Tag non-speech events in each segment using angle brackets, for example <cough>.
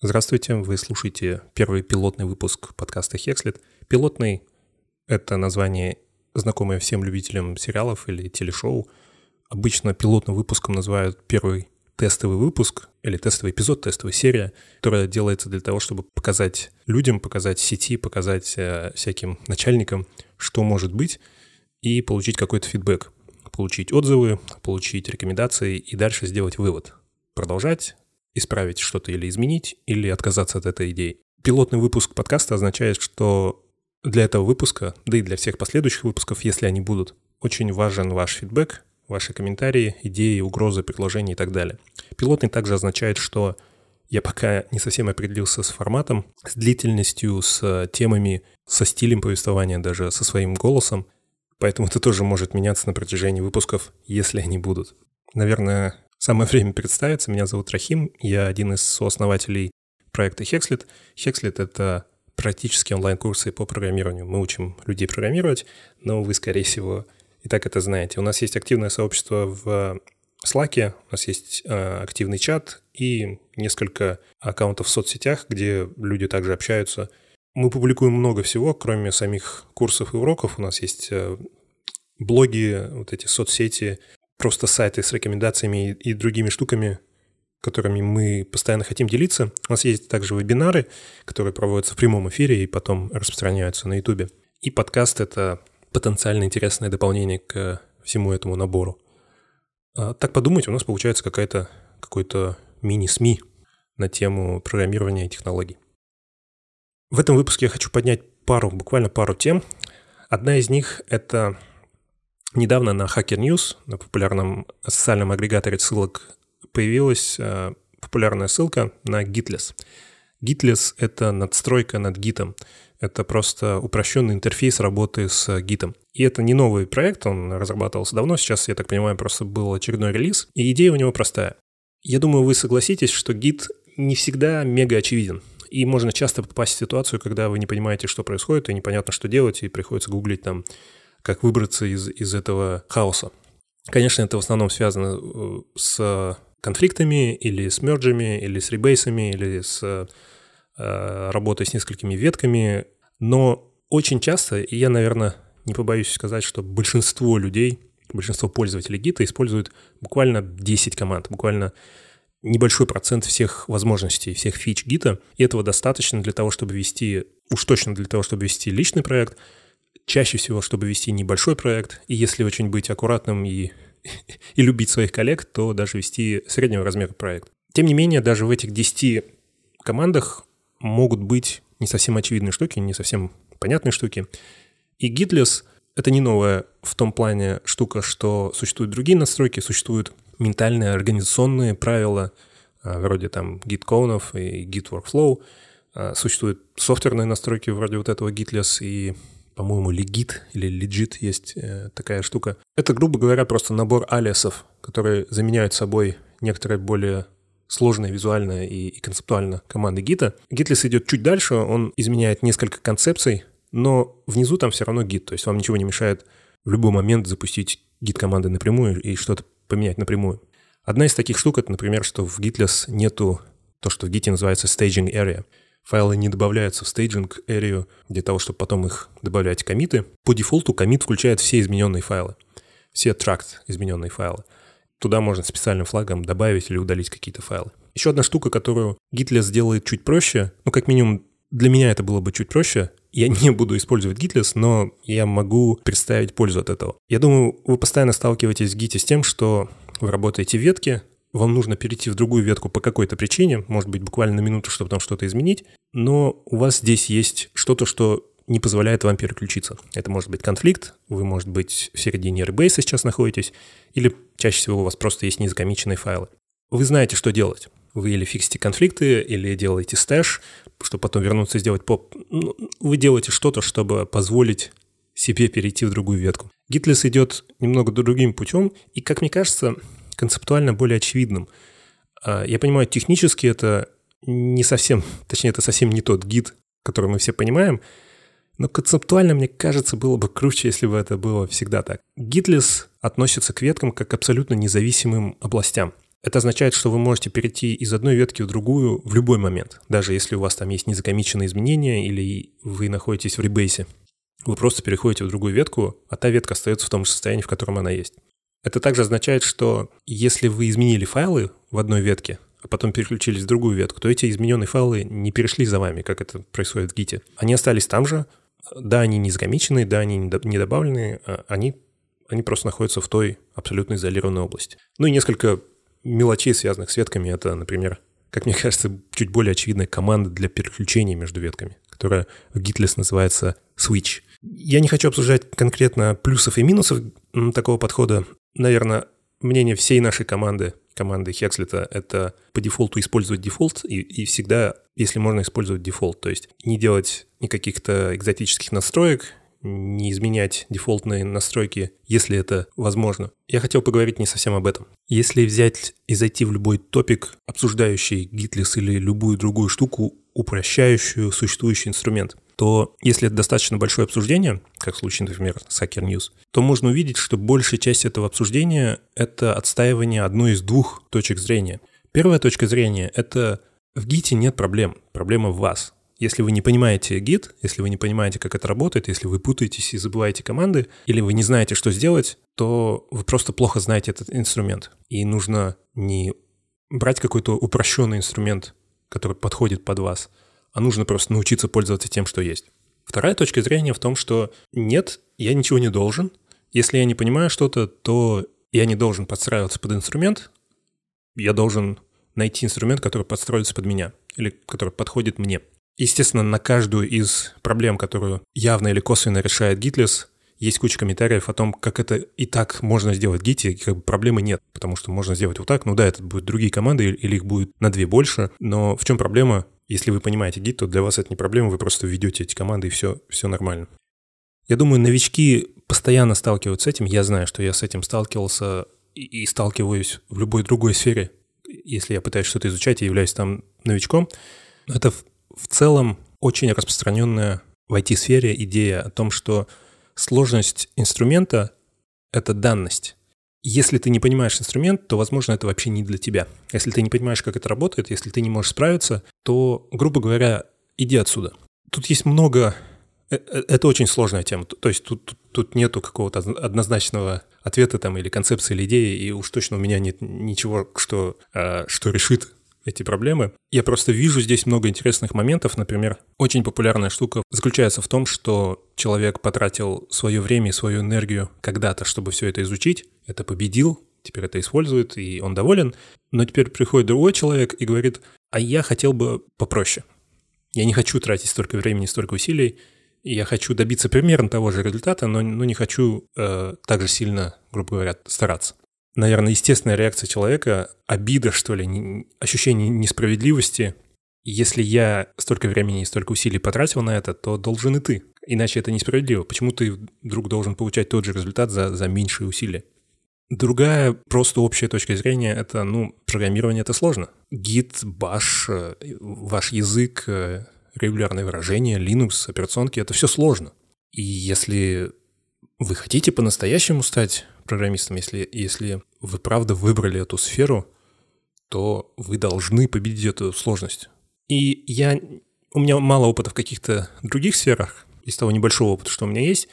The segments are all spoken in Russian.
Здравствуйте, вы слушаете первый пилотный выпуск подкаста «Хекслет». Пилотный — это название, знакомое всем любителям сериалов или телешоу. Обычно пилотным выпуском называют первый тестовый выпуск или тестовый эпизод, тестовая серия, которая делается для того, чтобы показать людям, показать сети, показать э, всяким начальникам, что может быть, и получить какой-то фидбэк, получить отзывы, получить рекомендации и дальше сделать вывод. Продолжать исправить что-то или изменить, или отказаться от этой идеи. Пилотный выпуск подкаста означает, что для этого выпуска, да и для всех последующих выпусков, если они будут, очень важен ваш фидбэк, ваши комментарии, идеи, угрозы, предложения и так далее. Пилотный также означает, что я пока не совсем определился с форматом, с длительностью, с темами, со стилем повествования, даже со своим голосом. Поэтому это тоже может меняться на протяжении выпусков, если они будут. Наверное, Самое время представиться. Меня зовут Рахим. Я один из сооснователей проекта Hexlet. Hexlet — это практически онлайн-курсы по программированию. Мы учим людей программировать, но вы, скорее всего, и так это знаете. У нас есть активное сообщество в Slack, у нас есть э, активный чат и несколько аккаунтов в соцсетях, где люди также общаются. Мы публикуем много всего, кроме самих курсов и уроков. У нас есть э, блоги, вот эти соцсети, просто сайты с рекомендациями и другими штуками, которыми мы постоянно хотим делиться. У нас есть также вебинары, которые проводятся в прямом эфире и потом распространяются на YouTube. И подкаст — это потенциально интересное дополнение к всему этому набору. А так подумать, у нас получается какая-то, какой-то мини-СМИ на тему программирования и технологий. В этом выпуске я хочу поднять пару, буквально пару тем. Одна из них — это Недавно на Hacker News, на популярном социальном агрегаторе ссылок, появилась э, популярная ссылка на Gitless. Gitless — это надстройка над гитом. Это просто упрощенный интерфейс работы с гитом. И это не новый проект, он разрабатывался давно, сейчас, я так понимаю, просто был очередной релиз. И идея у него простая. Я думаю, вы согласитесь, что гит не всегда мега очевиден. И можно часто попасть в ситуацию, когда вы не понимаете, что происходит, и непонятно, что делать, и приходится гуглить там как выбраться из, из этого хаоса. Конечно, это в основном связано э, с конфликтами или с мерджами, или с ребейсами, или с э, работой с несколькими ветками, но очень часто, и я, наверное, не побоюсь сказать, что большинство людей, большинство пользователей гита используют буквально 10 команд, буквально небольшой процент всех возможностей, всех фич гита, и этого достаточно для того, чтобы вести, уж точно для того, чтобы вести личный проект, чаще всего, чтобы вести небольшой проект, и если очень быть аккуратным и, <laughs> и любить своих коллег, то даже вести среднего размера проект. Тем не менее, даже в этих 10 командах могут быть не совсем очевидные штуки, не совсем понятные штуки. И Gitless — это не новая в том плане штука, что существуют другие настройки, существуют ментальные организационные правила, а, вроде там Git-конов и Git Workflow, а, существуют софтверные настройки вроде вот этого Gitless и по-моему, легит или легит есть э, такая штука. Это, грубо говоря, просто набор алиасов, которые заменяют собой некоторые более сложные визуально и, и концептуально команды гита. Гитлес идет чуть дальше, он изменяет несколько концепций, но внизу там все равно гит, то есть вам ничего не мешает в любой момент запустить гит-команды напрямую и что-то поменять напрямую. Одна из таких штук — это, например, что в Gitless нету то, что в Git называется staging area — Файлы не добавляются в стейджинг area для того, чтобы потом их добавлять комиты. По дефолту комит включает все измененные файлы, все тракт измененные файлы. Туда можно специальным флагом добавить или удалить какие-то файлы. Еще одна штука, которую Gitless делает чуть проще, ну, как минимум, для меня это было бы чуть проще. Я <laughs> не буду использовать Gitless, но я могу представить пользу от этого. Я думаю, вы постоянно сталкиваетесь в Git с тем, что вы работаете в ветке, вам нужно перейти в другую ветку по какой-то причине, может быть, буквально на минуту, чтобы там что-то изменить, но у вас здесь есть что-то, что не позволяет вам переключиться. Это может быть конфликт, вы, может быть, в середине rebase -а сейчас находитесь, или чаще всего у вас просто есть незакомиченные файлы. Вы знаете, что делать. Вы или фиксите конфликты, или делаете stash, чтобы потом вернуться и сделать поп. Ну, вы делаете что-то, чтобы позволить себе перейти в другую ветку. Gitless идет немного другим путем, и, как мне кажется, концептуально более очевидным. А, я понимаю, технически это не совсем, <laughs> точнее, это совсем не тот гид, который мы все понимаем, но концептуально, мне кажется, было бы круче, если бы это было всегда так. Гитлес относится к веткам как к абсолютно независимым областям. Это означает, что вы можете перейти из одной ветки в другую в любой момент, даже если у вас там есть незакомиченные изменения или вы находитесь в ребейсе. Вы просто переходите в другую ветку, а та ветка остается в том же состоянии, в котором она есть. Это также означает, что если вы изменили файлы в одной ветке, а потом переключились в другую ветку, то эти измененные файлы не перешли за вами, как это происходит в гите. Они остались там же, да, они не загомичены, да, они не добавлены, а они, они просто находятся в той абсолютно изолированной области. Ну и несколько мелочей, связанных с ветками, это, например, как мне кажется, чуть более очевидная команда для переключения между ветками, которая в Gitless называется switch. Я не хочу обсуждать конкретно плюсов и минусов такого подхода. Наверное, мнение всей нашей команды, команды Хекслета, это по дефолту использовать дефолт и, и всегда, если можно, использовать дефолт. То есть не делать никаких-то экзотических настроек, не изменять дефолтные настройки, если это возможно. Я хотел поговорить не совсем об этом. Если взять и зайти в любой топик, обсуждающий Gitless или любую другую штуку, упрощающую существующий инструмент, то если это достаточно большое обсуждение, как в случае, например, с Hacker News, то можно увидеть, что большая часть этого обсуждения — это отстаивание одной из двух точек зрения. Первая точка зрения — это в гите нет проблем, проблема в вас. Если вы не понимаете гид, если вы не понимаете, как это работает, если вы путаетесь и забываете команды, или вы не знаете, что сделать, то вы просто плохо знаете этот инструмент. И нужно не брать какой-то упрощенный инструмент, который подходит под вас, а нужно просто научиться пользоваться тем, что есть. Вторая точка зрения в том, что нет, я ничего не должен. Если я не понимаю что-то, то я не должен подстраиваться под инструмент, я должен найти инструмент, который подстроится под меня или который подходит мне. Естественно, на каждую из проблем, которую явно или косвенно решает Gitless, есть куча комментариев о том, как это и так можно сделать в Git, и как бы проблемы нет, потому что можно сделать вот так. Ну да, это будут другие команды, или их будет на две больше, но в чем проблема? Если вы понимаете Git, то для вас это не проблема, вы просто введете эти команды, и все, все нормально. Я думаю, новички постоянно сталкиваются с этим. Я знаю, что я с этим сталкивался и, и сталкиваюсь в любой другой сфере. Если я пытаюсь что-то изучать и являюсь там новичком, это в целом очень распространенная в IT-сфере идея о том, что сложность инструмента — это данность. Если ты не понимаешь инструмент, то, возможно, это вообще не для тебя. Если ты не понимаешь, как это работает, если ты не можешь справиться, то, грубо говоря, иди отсюда. Тут есть много... Э, э, это очень сложная тема. То есть тут, тут, тут нету какого-то однозначного ответа там или концепции или идеи, и уж точно у меня нет ничего, что, а, что решит эти проблемы. Я просто вижу здесь много интересных моментов. Например, очень популярная штука заключается в том, что человек потратил свое время и свою энергию когда-то, чтобы все это изучить, это победил, теперь это использует, и он доволен. Но теперь приходит другой человек и говорит, а я хотел бы попроще. Я не хочу тратить столько времени, столько усилий, я хочу добиться примерно того же результата, но, но не хочу э, так же сильно, грубо говоря, стараться наверное, естественная реакция человека, обида, что ли, ощущение несправедливости. Если я столько времени и столько усилий потратил на это, то должен и ты. Иначе это несправедливо. Почему ты вдруг должен получать тот же результат за, за меньшие усилия? Другая просто общая точка зрения — это, ну, программирование — это сложно. Git, Bash, э, ваш язык, э, регулярные выражения, Linux, операционки — это все сложно. И если вы хотите по-настоящему стать программистом, если, если вы правда выбрали эту сферу, то вы должны победить эту сложность. И я, у меня мало опыта в каких-то других сферах, из того небольшого опыта, что у меня есть,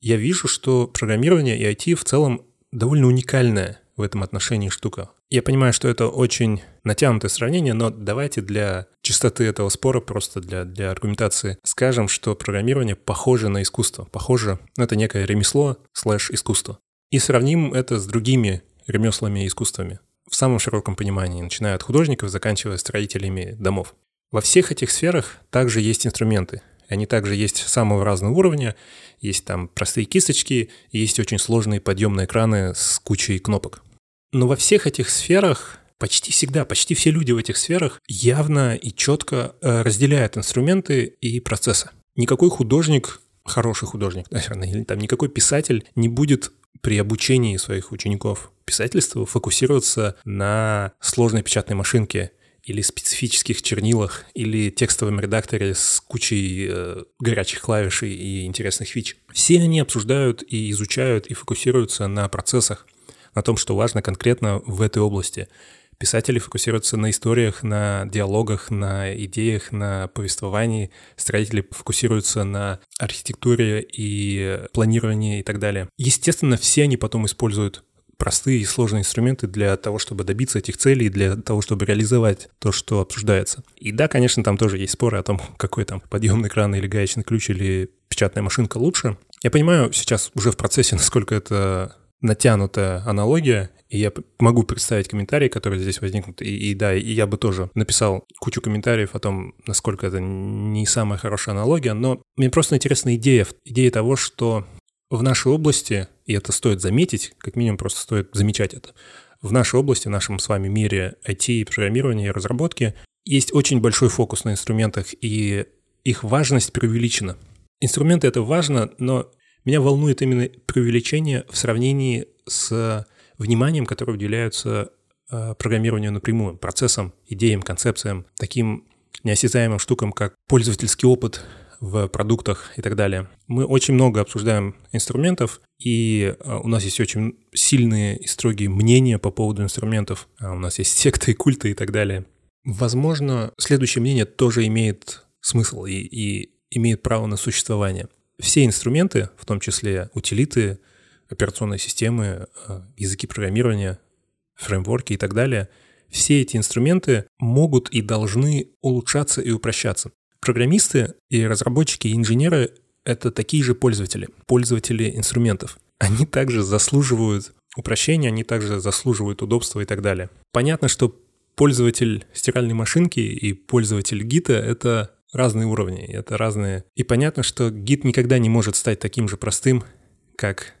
я вижу, что программирование и IT в целом довольно уникальная в этом отношении штука. Я понимаю, что это очень натянутое сравнение, но давайте для чистоты этого спора, просто для, для аргументации, скажем, что программирование похоже на искусство. Похоже, ну, это некое ремесло слэш искусство. И сравним это с другими ремеслами и искусствами. В самом широком понимании, начиная от художников, заканчивая строителями домов. Во всех этих сферах также есть инструменты. Они также есть самого разного уровня. Есть там простые кисточки, есть очень сложные подъемные экраны с кучей кнопок. Но во всех этих сферах почти всегда, почти все люди в этих сферах явно и четко э, разделяют инструменты и процессы. Никакой художник, хороший художник, наверное, или там никакой писатель не будет при обучении своих учеников писательству фокусироваться на сложной печатной машинке или специфических чернилах, или текстовом редакторе с кучей э, горячих клавиш и интересных фич. Все они обсуждают и изучают и фокусируются на процессах, на том, что важно конкретно в этой области. Писатели фокусируются на историях, на диалогах, на идеях, на повествовании. Строители фокусируются на архитектуре и планировании и так далее. Естественно, все они потом используют простые и сложные инструменты для того, чтобы добиться этих целей, для того, чтобы реализовать то, что обсуждается. И да, конечно, там тоже есть споры о том, <laughs> какой там подъемный кран или гаечный ключ или печатная машинка лучше. Я понимаю сейчас уже в процессе, <laughs> насколько это натянутая аналогия, и я могу представить комментарии, которые здесь возникнут. И, и да, и я бы тоже написал кучу комментариев о том, насколько это не самая хорошая аналогия, но мне просто интересна идея, идея того, что в нашей области, и это стоит заметить, как минимум просто стоит замечать это, в нашей области, в нашем с вами мире IT, программирования и разработки есть очень большой фокус на инструментах, и их важность преувеличена. Инструменты — это важно, но меня волнует именно преувеличение в сравнении с вниманием, которое уделяется э, программированию напрямую, процессам, идеям, концепциям, таким неосязаемым штукам, как пользовательский опыт, в продуктах и так далее. Мы очень много обсуждаем инструментов, и а, у нас есть очень сильные и строгие мнения по поводу инструментов. А у нас есть секты и культы и так далее. Возможно, следующее мнение тоже имеет смысл и, и имеет право на существование. Все инструменты, в том числе утилиты, операционные системы, а, языки программирования, фреймворки и так далее, все эти инструменты могут и должны улучшаться и упрощаться. Программисты и разработчики и инженеры — это такие же пользователи, пользователи инструментов. Они также заслуживают упрощения, они также заслуживают удобства и так далее. Понятно, что пользователь стиральной машинки и пользователь гита — это разные уровни, это разные... И понятно, что гид никогда не может стать таким же простым, как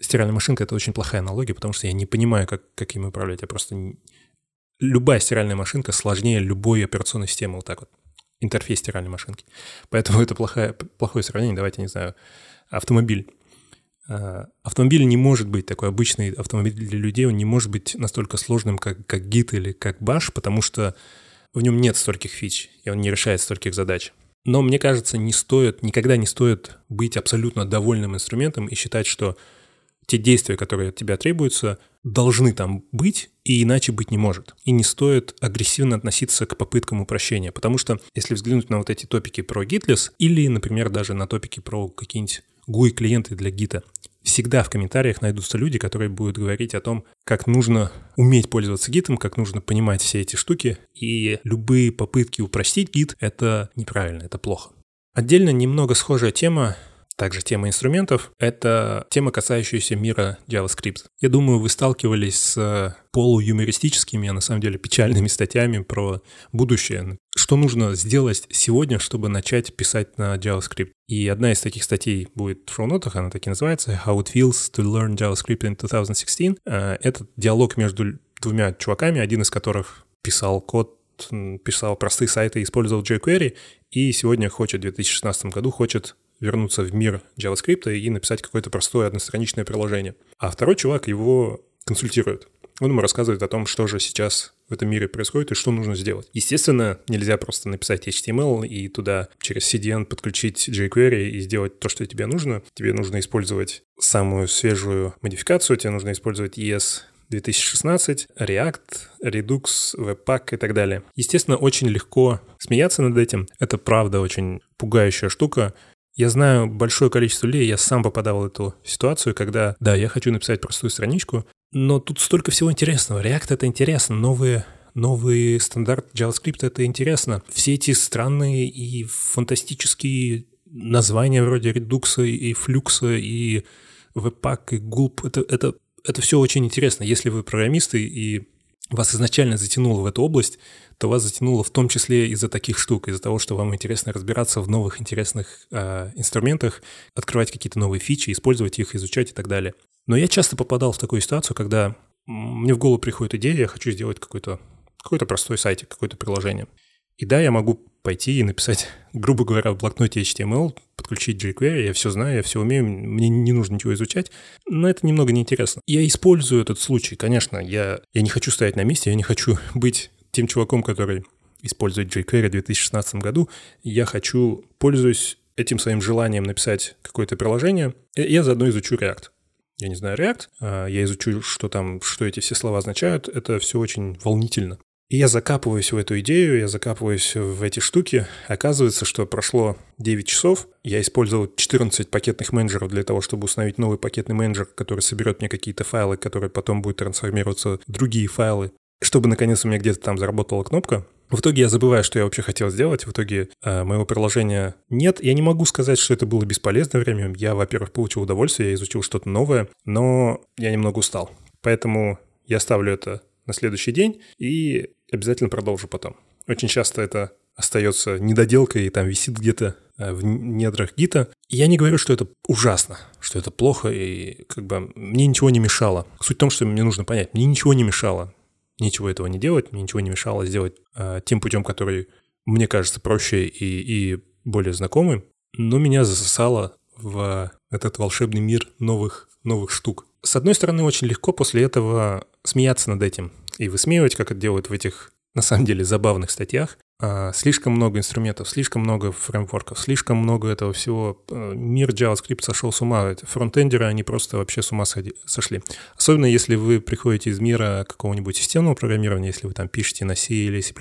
стиральная машинка. Это очень плохая аналогия, потому что я не понимаю, как, как им управлять. Я просто... Любая стиральная машинка сложнее любой операционной системы, вот так вот интерфейс стиральной машинки. Поэтому <laughs> это плохое, плохое сравнение. Давайте, не знаю, автомобиль. А, автомобиль не может быть такой обычный автомобиль для людей, он не может быть настолько сложным, как, как гид или как баш, потому что в нем нет стольких фич, и он не решает стольких задач. Но мне кажется, не стоит, никогда не стоит быть абсолютно довольным инструментом и считать, что те действия, которые от тебя требуются, должны там быть, и иначе быть не может. И не стоит агрессивно относиться к попыткам упрощения, потому что если взглянуть на вот эти топики про Gitless или, например, даже на топики про какие-нибудь GUI-клиенты для гита, всегда в комментариях найдутся люди, которые будут говорить о том, как нужно уметь пользоваться гитом, как нужно понимать все эти штуки, и любые попытки упростить гит — это неправильно, это плохо. Отдельно немного схожая тема также тема инструментов — это тема, касающаяся мира JavaScript. Я думаю, вы сталкивались с полуюмористическими, а на самом деле печальными <laughs> статьями про будущее. Что нужно сделать сегодня, чтобы начать писать на JavaScript? И одна из таких статей будет в шоу-нотах, она так и называется «How it feels to learn JavaScript in 2016». А, это диалог между двумя чуваками, один из которых писал код писал простые сайты, использовал jQuery, и сегодня хочет в 2016 году хочет вернуться в мир JavaScript и написать какое-то простое одностраничное приложение. А второй чувак его консультирует. Он ему рассказывает о том, что же сейчас в этом мире происходит и что нужно сделать. Естественно, нельзя просто написать HTML и туда через CDN подключить jQuery и сделать то, что тебе нужно. Тебе нужно использовать самую свежую модификацию, тебе нужно использовать ES 2016, React, Redux, Webpack и так далее. Естественно, очень легко смеяться над этим. Это правда очень пугающая штука. Я знаю большое количество людей, я сам попадал в эту ситуацию, когда, да, я хочу написать простую страничку, но тут столько всего интересного. React — это интересно, новые новый стандарт JavaScript — это интересно. Все эти странные и фантастические названия вроде Redux и Flux и Webpack и Gulp — это, это, это все очень интересно. Если вы программисты и вас изначально затянуло в эту область, то вас затянуло в том числе из-за таких штук, из-за того, что вам интересно разбираться в новых интересных э, инструментах, открывать какие-то новые фичи, использовать их, изучать и так далее. Но я часто попадал в такую ситуацию, когда мне в голову приходит идея, я хочу сделать какой-то какой простой сайтик, какое-то приложение. И да, я могу пойти и написать, <laughs> грубо говоря, в блокноте HTML, подключить jQuery, я все знаю, я все умею, мне не нужно ничего изучать, но это немного неинтересно. Я использую этот случай, конечно, я, я не хочу стоять на месте, я не хочу <laughs> быть тем чуваком, который использует jQuery в 2016 году, я хочу, пользуюсь этим своим желанием написать какое-то приложение, я заодно изучу React. я не знаю, React, а, я изучу, что там, что эти все слова означают, это все очень волнительно. И я закапываюсь в эту идею, я закапываюсь в эти штуки. Оказывается, что прошло 9 часов, я использовал 14 пакетных менеджеров для того, чтобы установить новый пакетный менеджер, который соберет мне какие-то файлы, которые потом будут трансформироваться в другие файлы, чтобы наконец у меня где-то там заработала кнопка. В итоге я забываю, что я вообще хотел сделать. В итоге э, моего приложения нет. Я не могу сказать, что это было бесполезное время. Я, во-первых, получил удовольствие, я изучил что-то новое, но я немного устал. Поэтому я ставлю это на следующий день и обязательно продолжу потом. Очень часто это остается недоделкой и там висит где-то э, в недрах гита. я не говорю, что это ужасно, что это плохо, и как бы мне ничего не мешало. Суть в том, что мне нужно понять, мне ничего не мешало ничего этого не делать, мне ничего не мешало сделать э, тем путем, который мне кажется проще и, и более знакомым, но меня засосало в этот волшебный мир новых, новых штук. С одной стороны, очень легко после этого смеяться над этим и высмеивать, как это делают в этих, на самом деле, забавных статьях. А, слишком много инструментов, слишком много фреймворков, слишком много этого всего. А, мир JavaScript сошел с ума. Фронтендеры, они просто вообще с ума сошли. Особенно если вы приходите из мира какого-нибудь системного программирования, если вы там пишете на C или C++,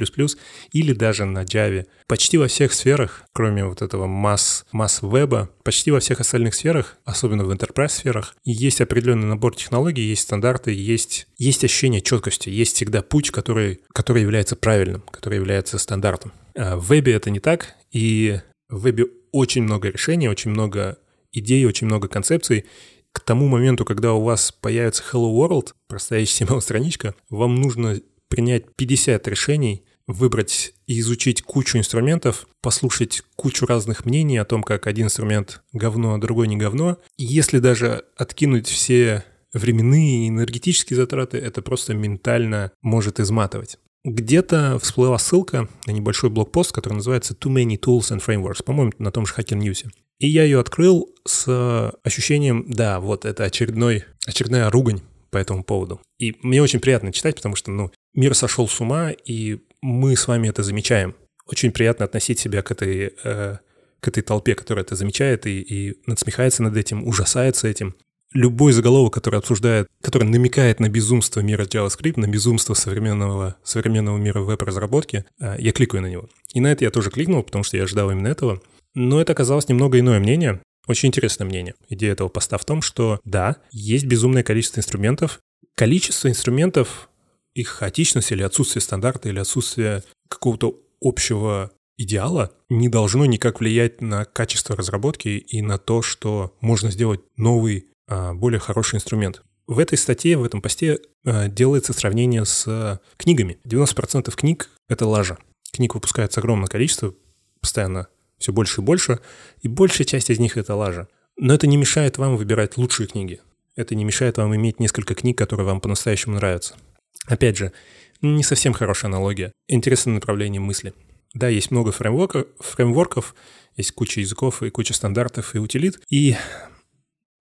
или даже на Java. Почти во всех сферах, кроме вот этого масс, масс веба, почти во всех остальных сферах, особенно в enterprise сферах, есть определенный набор технологий, есть стандарты, есть, есть ощущение четкости, есть всегда путь, который, который является правильным, который является стандартом. А в вебе это не так, и в вебе очень много решений, очень много идей, очень много концепций. К тому моменту, когда у вас появится Hello World, простая HTML-страничка, <laughs> вам нужно принять 50 решений, выбрать и изучить кучу инструментов, послушать кучу разных мнений о том, как один инструмент говно, а другой не говно. И если даже откинуть все временные и энергетические затраты, это просто ментально может изматывать. Где-то всплыла ссылка на небольшой блокпост, который называется Too Many Tools and Frameworks, по-моему, на том же Hacker News. И я ее открыл с ощущением, да, вот это очередной, очередная ругань по этому поводу. И мне очень приятно читать, потому что, ну, мир сошел с ума, и мы с вами это замечаем. Очень приятно относить себя к этой, э, к этой толпе, которая это замечает и, и надсмехается над этим, ужасается этим любой заголовок, который обсуждает, который намекает на безумство мира JavaScript, на безумство современного, современного мира веб-разработки, э, я кликаю на него. И на это я тоже кликнул, потому что я ожидал именно этого. Но это оказалось немного иное мнение. Очень интересное мнение. Идея этого поста в том, что да, есть безумное количество инструментов. Количество инструментов, их хаотичность или отсутствие стандарта, или отсутствие какого-то общего идеала не должно никак влиять на качество разработки и на то, что можно сделать новый а, более хороший инструмент. В этой статье, в этом посте а, делается сравнение с книгами. 90% книг — это лажа. Книг выпускается огромное количество, постоянно все больше и больше, и большая часть из них — это лажа. Но это не мешает вам выбирать лучшие книги. Это не мешает вам иметь несколько книг, которые вам по-настоящему нравятся. Опять же, не совсем хорошая аналогия. Интересное направление мысли. Да, есть много фреймворков, фреймворков, есть куча языков и куча стандартов и утилит. И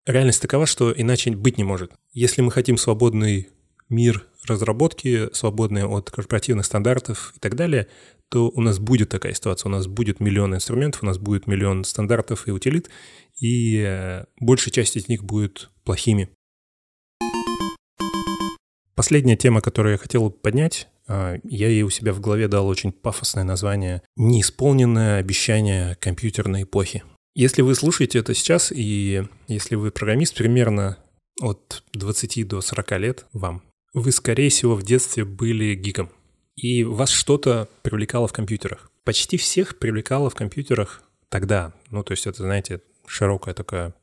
Реальность такова, что иначе быть не может. Если мы хотим свободный мир разработки, свободный от корпоративных стандартов и так далее, то у нас будет такая ситуация. У нас будет миллион инструментов, у нас будет миллион стандартов и утилит, и э, большая часть из них будет плохими. Последняя тема, которую я хотел поднять, э, я ей у себя в голове дал очень пафосное название «Неисполненное обещание компьютерной эпохи». Если вы слушаете это сейчас, и если вы программист примерно от 20 до 40 лет вам, вы, скорее всего, в детстве были гиком, и вас что-то привлекало в компьютерах. Почти всех привлекало в компьютерах тогда. Ну, то есть это, знаете, широкая такая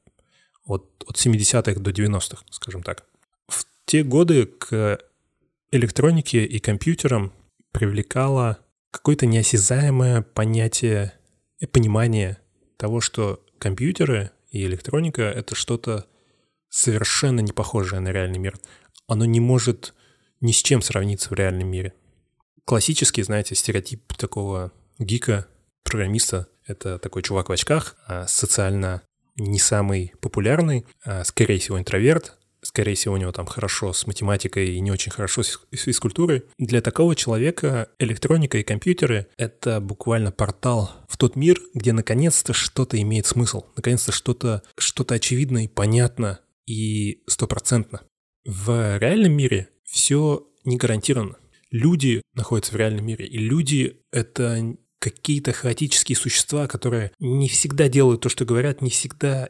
от, от 70-х до 90-х, скажем так. Те годы к электронике и компьютерам привлекало какое-то неосязаемое понятие понимание того, что компьютеры и электроника — это что-то совершенно не похожее на реальный мир. Оно не может ни с чем сравниться в реальном мире. Классический, знаете, стереотип такого гика, программиста — это такой чувак в очках, а социально не самый популярный, а скорее всего интроверт, скорее всего, у него там хорошо с математикой и не очень хорошо с физкультурой. Для такого человека электроника и компьютеры — это буквально портал в тот мир, где наконец-то что-то имеет смысл, наконец-то что-то что очевидно и понятно, и стопроцентно. В реальном мире все не гарантировано. Люди находятся в реальном мире, и люди — это какие-то хаотические существа, которые не всегда делают то, что говорят, не всегда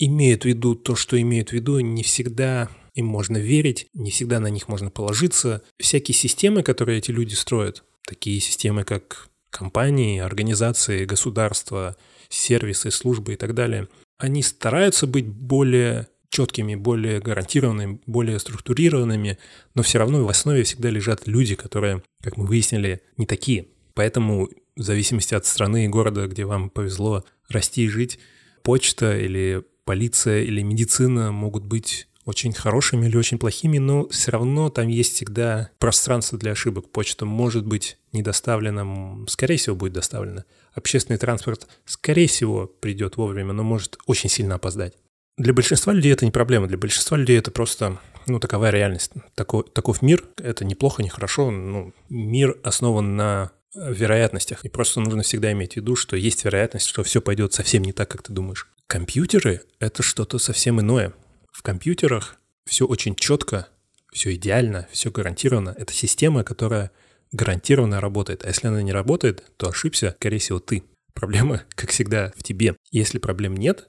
имеют в виду то, что имеют в виду, не всегда им можно верить, не всегда на них можно положиться. Всякие системы, которые эти люди строят, такие системы, как компании, организации, государства, сервисы, службы и так далее, они стараются быть более четкими, более гарантированными, более структурированными, но все равно в основе всегда лежат люди, которые, как мы выяснили, не такие. Поэтому в зависимости от страны и города, где вам повезло расти и жить, почта или полиция или медицина могут быть очень хорошими или очень плохими, но все равно там есть всегда пространство для ошибок. Почта может быть не доставлена, скорее всего, будет доставлена. Общественный транспорт, скорее всего, придет вовремя, но может очень сильно опоздать. Для большинства людей это не проблема. Для большинства людей это просто, ну, таковая реальность. Такой, таков мир. Это неплохо, не хорошо. Ну, мир основан на вероятностях. И просто нужно всегда иметь в виду, что есть вероятность, что все пойдет совсем не так, как ты думаешь. Компьютеры — это что-то совсем иное. В компьютерах все очень четко, все идеально, все гарантировано. Это система, которая гарантированно работает. А если она не работает, то ошибся, скорее всего, ты. Проблема, <laughs> как всегда, в тебе. Если проблем нет,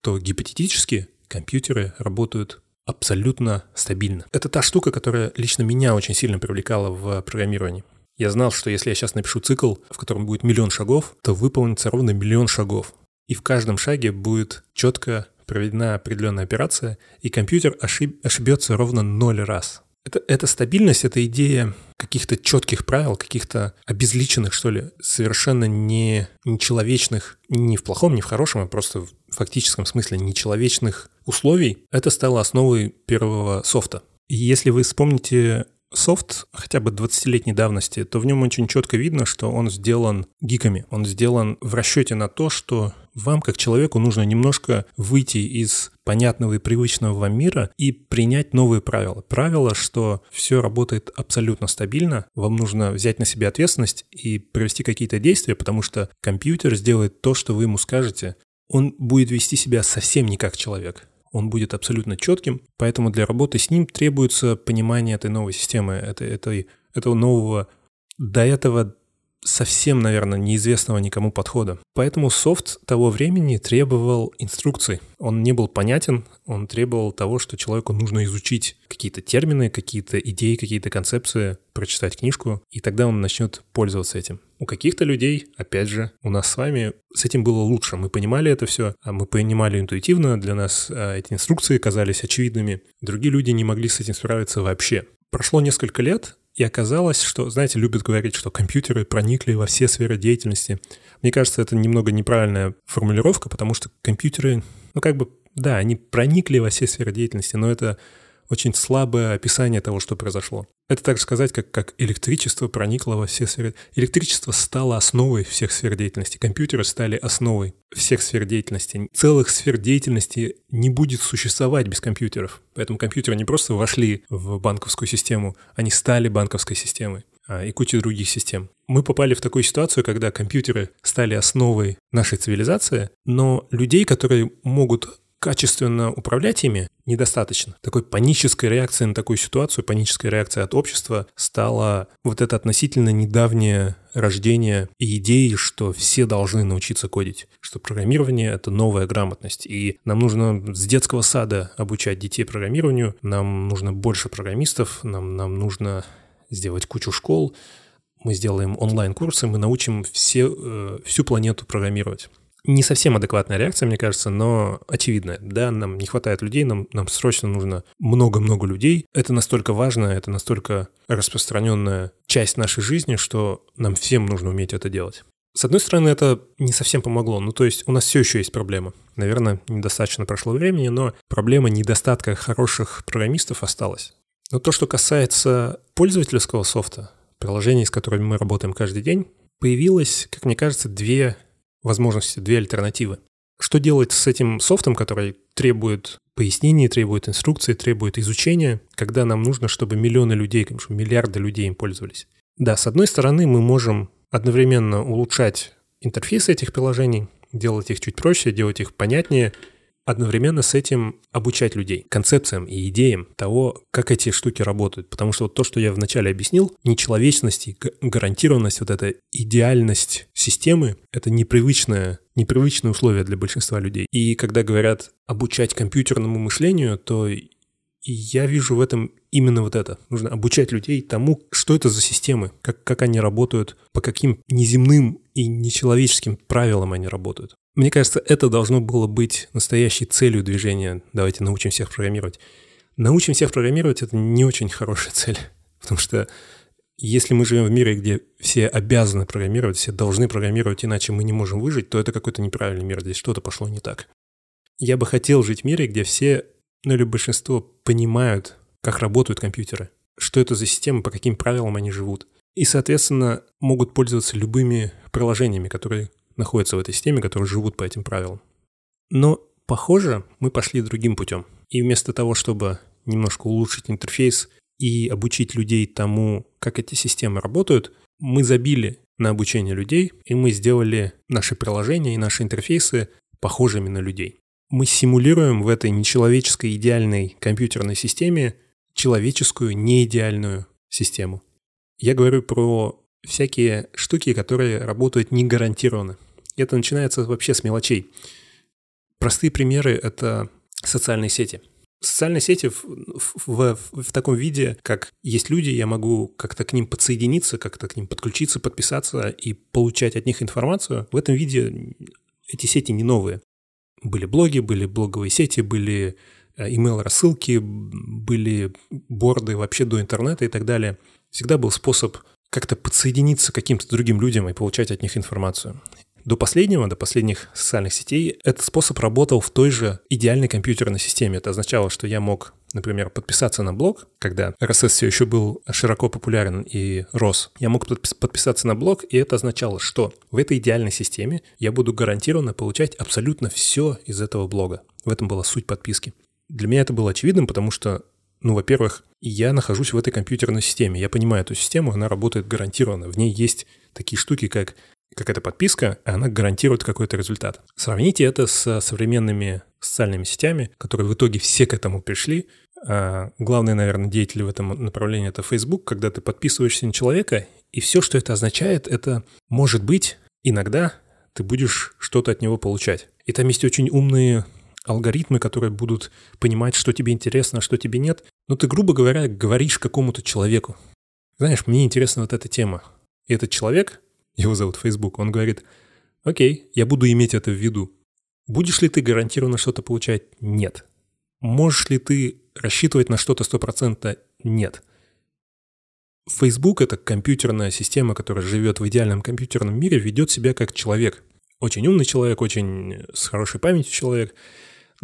то гипотетически компьютеры работают абсолютно стабильно. Это та штука, которая лично меня очень сильно привлекала в программировании. Я знал, что если я сейчас напишу цикл, в котором будет миллион шагов, то выполнится ровно миллион шагов. И в каждом шаге будет четко проведена определенная операция, и компьютер ошиб, ошибется ровно ноль раз. Это, эта стабильность, эта идея каких-то четких правил, каких-то обезличенных, что ли, совершенно не нечеловечных, ни в плохом, ни в хорошем, а просто в фактическом смысле нечеловечных условий, это стало основой первого софта. И если вы вспомните софт хотя бы 20-летней давности, то в нем очень четко видно, что он сделан гиками. Он сделан в расчете на то, что вам, как человеку, нужно немножко выйти из понятного и привычного вам мира и принять новые правила. Правила, что все работает абсолютно стабильно, вам нужно взять на себя ответственность и провести какие-то действия, потому что компьютер сделает то, что вы ему скажете. Он будет вести себя совсем не как человек он будет абсолютно четким, поэтому для работы с ним требуется понимание этой новой системы, этой, этой, этого нового, до этого совсем, наверное, неизвестного никому подхода. Поэтому софт того времени требовал инструкций. Он не был понятен, он требовал того, что человеку нужно изучить какие-то термины, какие-то идеи, какие-то концепции, прочитать книжку, и тогда он начнет пользоваться этим. У каких-то людей, опять же, у нас с вами с этим было лучше. Мы понимали это все, а мы понимали интуитивно, для нас а, эти инструкции казались очевидными. Другие люди не могли с этим справиться вообще. Прошло несколько лет, и оказалось, что, знаете, любят говорить, что компьютеры проникли во все сферы деятельности. Мне кажется, это немного неправильная формулировка, потому что компьютеры, ну как бы, да, они проникли во все сферы деятельности, но это очень слабое описание того, что произошло. Это так сказать, как, как электричество проникло во все сферы. Электричество стало основой всех сфер деятельности. Компьютеры стали основой всех сфер деятельности. Целых сфер деятельности не будет существовать без компьютеров. Поэтому компьютеры не просто вошли в банковскую систему, они стали банковской системой а, и куча других систем. Мы попали в такую ситуацию, когда компьютеры стали основой нашей цивилизации, но людей, которые могут качественно управлять ими недостаточно. Такой панической реакцией на такую ситуацию, панической реакцией от общества стало вот это относительно недавнее рождение идеи, что все должны научиться кодить, что программирование — это новая грамотность, и нам нужно с детского сада обучать детей программированию, нам нужно больше программистов, нам, нам нужно сделать кучу школ, мы сделаем онлайн-курсы, мы научим все, э, всю планету программировать не совсем адекватная реакция, мне кажется, но очевидная. Да, нам не хватает людей, нам, нам срочно нужно много-много людей. Это настолько важно, это настолько распространенная часть нашей жизни, что нам всем нужно уметь это делать. С одной стороны, это не совсем помогло. Ну, то есть у нас все еще есть проблема. Наверное, недостаточно прошло времени, но проблема недостатка хороших программистов осталась. Но то, что касается пользовательского софта, приложений, с которыми мы работаем каждый день, появилось, как мне кажется, две возможности, две альтернативы. Что делать с этим софтом, который требует пояснений, требует инструкций, требует изучения, когда нам нужно, чтобы миллионы людей, миллиарды людей им пользовались? Да, с одной стороны, мы можем одновременно улучшать интерфейс этих приложений, делать их чуть проще, делать их понятнее, одновременно с этим обучать людей концепциям и идеям того, как эти штуки работают. Потому что вот то, что я вначале объяснил, нечеловечность, гарантированность, вот эта идеальность системы — это непривычное непривычные условия для большинства людей. И когда говорят обучать компьютерному мышлению, то я вижу в этом именно вот это. Нужно обучать людей тому, что это за системы, как, как они работают, по каким неземным и нечеловеческим правилам они работают. Мне кажется, это должно было быть настоящей целью движения «давайте научим всех программировать». Научим всех программировать – это не очень хорошая <laughs> цель, потому что если мы живем в мире, где все обязаны программировать, все должны программировать, иначе мы не можем выжить, то это какой-то неправильный мир, здесь что-то пошло не так. Я бы хотел жить в мире, где все, ну или большинство, понимают, как работают компьютеры, что это за система, по каким правилам они живут. И, соответственно, могут пользоваться любыми приложениями, которые находятся в этой системе, которые живут по этим правилам. Но, похоже, мы пошли другим путем. И вместо того, чтобы немножко улучшить интерфейс и обучить людей тому, как эти системы работают, мы забили на обучение людей, и мы сделали наши приложения и наши интерфейсы похожими на людей. Мы симулируем в этой нечеловеческой идеальной компьютерной системе человеческую неидеальную систему. Я говорю про всякие штуки, которые работают не гарантированно. Это начинается вообще с мелочей. Простые примеры — это социальные сети. Социальные сети в, в, в, в таком виде, как есть люди, я могу как-то к ним подсоединиться, как-то к ним подключиться, подписаться и получать от них информацию. В этом виде эти сети не новые. Были блоги, были блоговые сети, были э, email-рассылки, были борды вообще до интернета и так далее. Всегда был способ как-то подсоединиться к каким-то другим людям и получать от них информацию. До последнего, до последних социальных сетей, этот способ работал в той же идеальной компьютерной системе. Это означало, что я мог, например, подписаться на блог, когда RSS все еще был широко популярен и рос. Я мог подписаться на блог, и это означало, что в этой идеальной системе я буду гарантированно получать абсолютно все из этого блога. В этом была суть подписки. Для меня это было очевидным, потому что ну, во-первых, я нахожусь в этой компьютерной системе. Я понимаю эту систему, она работает гарантированно. В ней есть такие штуки, как какая-то подписка, и она гарантирует какой-то результат. Сравните это с современными социальными сетями, которые в итоге все к этому пришли. А главный, наверное, деятель в этом направлении – это Facebook, когда ты подписываешься на человека, и все, что это означает, это, может быть, иногда ты будешь что-то от него получать. И там есть очень умные алгоритмы, которые будут понимать, что тебе интересно, а что тебе нет. Но ты, грубо говоря, говоришь какому-то человеку. Знаешь, мне интересна вот эта тема. И этот человек, его зовут Facebook, он говорит, окей, я буду иметь это в виду. Будешь ли ты гарантированно что-то получать? Нет. Можешь ли ты рассчитывать на что-то стопроцентно? Нет. Facebook — это компьютерная система, которая живет в идеальном компьютерном мире, ведет себя как человек. Очень умный человек, очень с хорошей памятью человек,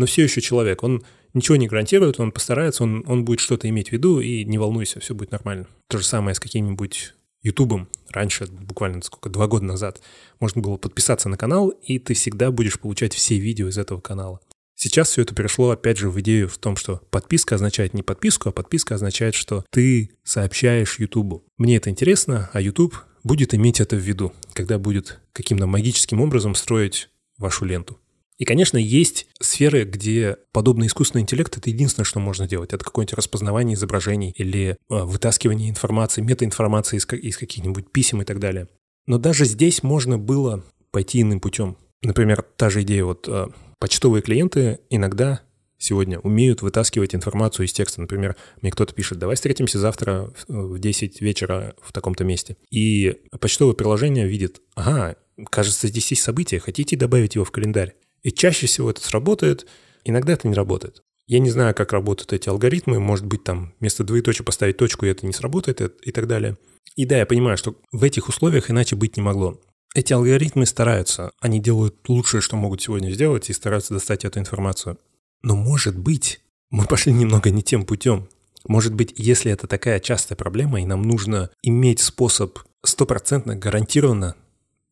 но все еще человек. Он ничего не гарантирует, он постарается, он, он будет что-то иметь в виду, и не волнуйся, все будет нормально. То же самое с каким-нибудь Ютубом. Раньше, буквально сколько, два года назад, можно было подписаться на канал, и ты всегда будешь получать все видео из этого канала. Сейчас все это перешло, опять же, в идею в том, что подписка означает не подписку, а подписка означает, что ты сообщаешь Ютубу. Мне это интересно, а Ютуб будет иметь это в виду, когда будет каким-то магическим образом строить вашу ленту. И, конечно, есть сферы, где подобный искусственный интеллект — это единственное, что можно делать. Это какое-нибудь распознавание изображений или э, вытаскивание информации, метаинформации из, из каких-нибудь писем и так далее. Но даже здесь можно было пойти иным путем. Например, та же идея, вот э, почтовые клиенты иногда сегодня умеют вытаскивать информацию из текста. Например, мне кто-то пишет, давай встретимся завтра в 10 вечера в таком-то месте. И почтовое приложение видит, ага, кажется, здесь есть событие, хотите добавить его в календарь? И чаще всего это сработает, иногда это не работает. Я не знаю, как работают эти алгоритмы, может быть, там вместо двоеточия поставить точку, и это не сработает, и так далее. И да, я понимаю, что в этих условиях иначе быть не могло. Эти алгоритмы стараются, они делают лучшее, что могут сегодня сделать, и стараются достать эту информацию. Но может быть, мы пошли немного не тем путем. Может быть, если это такая частая проблема, и нам нужно иметь способ стопроцентно, гарантированно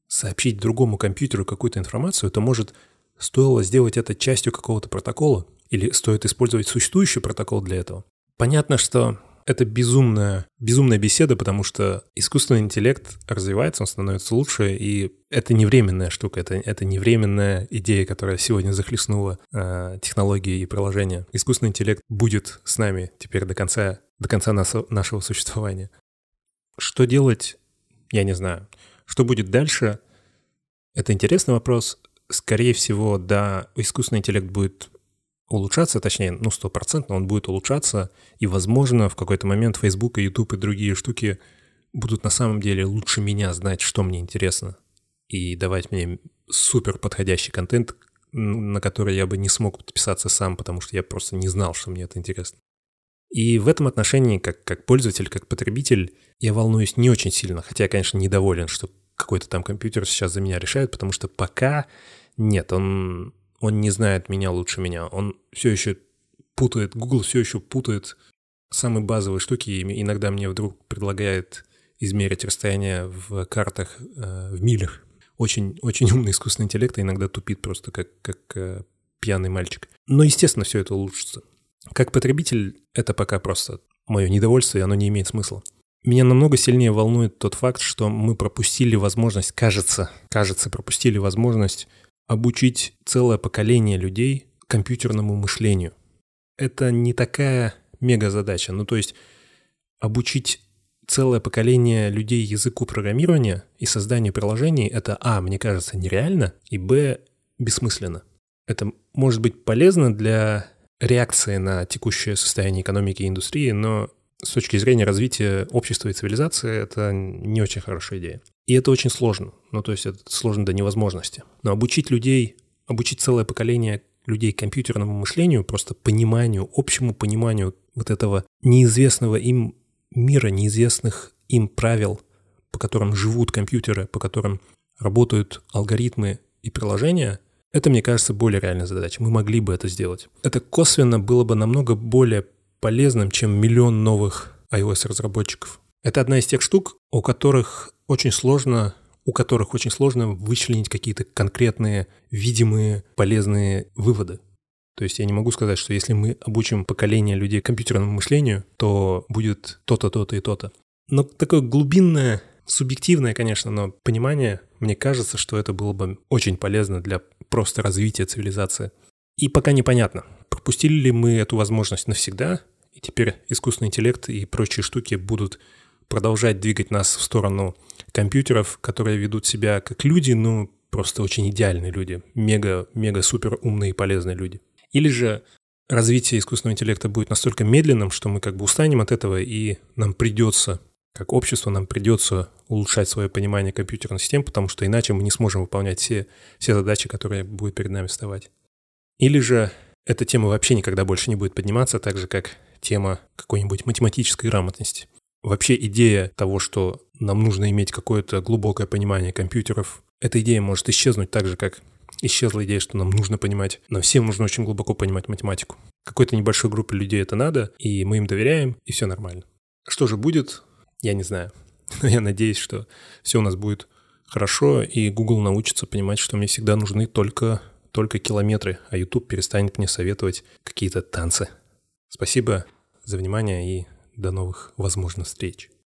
сообщить другому компьютеру какую-то информацию, то может Стоило сделать это частью какого-то протокола? Или стоит использовать существующий протокол для этого? Понятно, что это безумная, безумная беседа, потому что искусственный интеллект развивается, он становится лучше, и это не временная штука, это, это не временная идея, которая сегодня захлестнула э, технологии и приложения. Искусственный интеллект будет с нами теперь до конца, до конца нас, нашего существования. Что делать, я не знаю. Что будет дальше, это интересный вопрос. Скорее всего, да, искусственный интеллект будет улучшаться, точнее, ну, стопроцентно он будет улучшаться, и, возможно, в какой-то момент Facebook и YouTube и другие штуки будут на самом деле лучше меня знать, что мне интересно, и давать мне супер подходящий контент, на который я бы не смог подписаться сам, потому что я просто не знал, что мне это интересно. И в этом отношении, как, как пользователь, как потребитель, я волнуюсь не очень сильно, хотя я, конечно, недоволен, что какой-то там компьютер сейчас за меня решает, потому что пока нет, он он не знает меня лучше меня. Он все еще путает, Google все еще путает самые базовые штуки. И иногда мне вдруг предлагает измерить расстояние в картах э, в милях. Очень, очень умный искусственный интеллект, а иногда тупит просто как, как э, пьяный мальчик. Но, естественно, все это улучшится. Как потребитель, это пока просто мое недовольство, и оно не имеет смысла. Меня намного сильнее волнует тот факт, что мы пропустили возможность, кажется, кажется, пропустили возможность обучить целое поколение людей компьютерному мышлению. Это не такая мега задача. Ну, то есть обучить целое поколение людей языку программирования и созданию приложений – это, а, мне кажется, нереально, и, б, бессмысленно. Это может быть полезно для реакции на текущее состояние экономики и индустрии, но с точки зрения развития общества и цивилизации это не очень хорошая идея. И это очень сложно. Ну, то есть это сложно до невозможности. Но обучить людей, обучить целое поколение людей компьютерному мышлению, просто пониманию, общему пониманию вот этого неизвестного им мира, неизвестных им правил, по которым живут компьютеры, по которым работают алгоритмы и приложения, это, мне кажется, более реальная задача. Мы могли бы это сделать. Это косвенно было бы намного более полезным, чем миллион новых iOS-разработчиков. Это одна из тех штук, у которых очень сложно у которых очень сложно вычленить какие-то конкретные, видимые, полезные выводы. То есть я не могу сказать, что если мы обучим поколение людей компьютерному мышлению, то будет то-то, то-то и то-то. Но такое глубинное, субъективное, конечно, но понимание, мне кажется, что это было бы очень полезно для просто развития цивилизации. И пока непонятно, пропустили ли мы эту возможность навсегда, и теперь искусственный интеллект и прочие штуки будут продолжать двигать нас в сторону компьютеров, которые ведут себя как люди, ну, просто очень идеальные люди, мега, мега супер умные и полезные люди. Или же развитие искусственного интеллекта будет настолько медленным, что мы как бы устанем от этого, и нам придется, как общество, нам придется улучшать свое понимание компьютерных систем, потому что иначе мы не сможем выполнять все, все задачи, которые будут перед нами вставать. Или же эта тема вообще никогда больше не будет подниматься, так же как тема какой-нибудь математической грамотности. Вообще идея того, что нам нужно иметь какое-то глубокое понимание компьютеров, эта идея может исчезнуть так же, как исчезла идея, что нам нужно понимать, нам всем нужно очень глубоко понимать математику. Какой-то небольшой группе людей это надо, и мы им доверяем, и все нормально. Что же будет, я не знаю. <laughs> Но я надеюсь, что все у нас будет хорошо, и Google научится понимать, что мне всегда нужны только, только километры, а YouTube перестанет мне советовать какие-то танцы. Спасибо за внимание и до новых, возможно, встреч.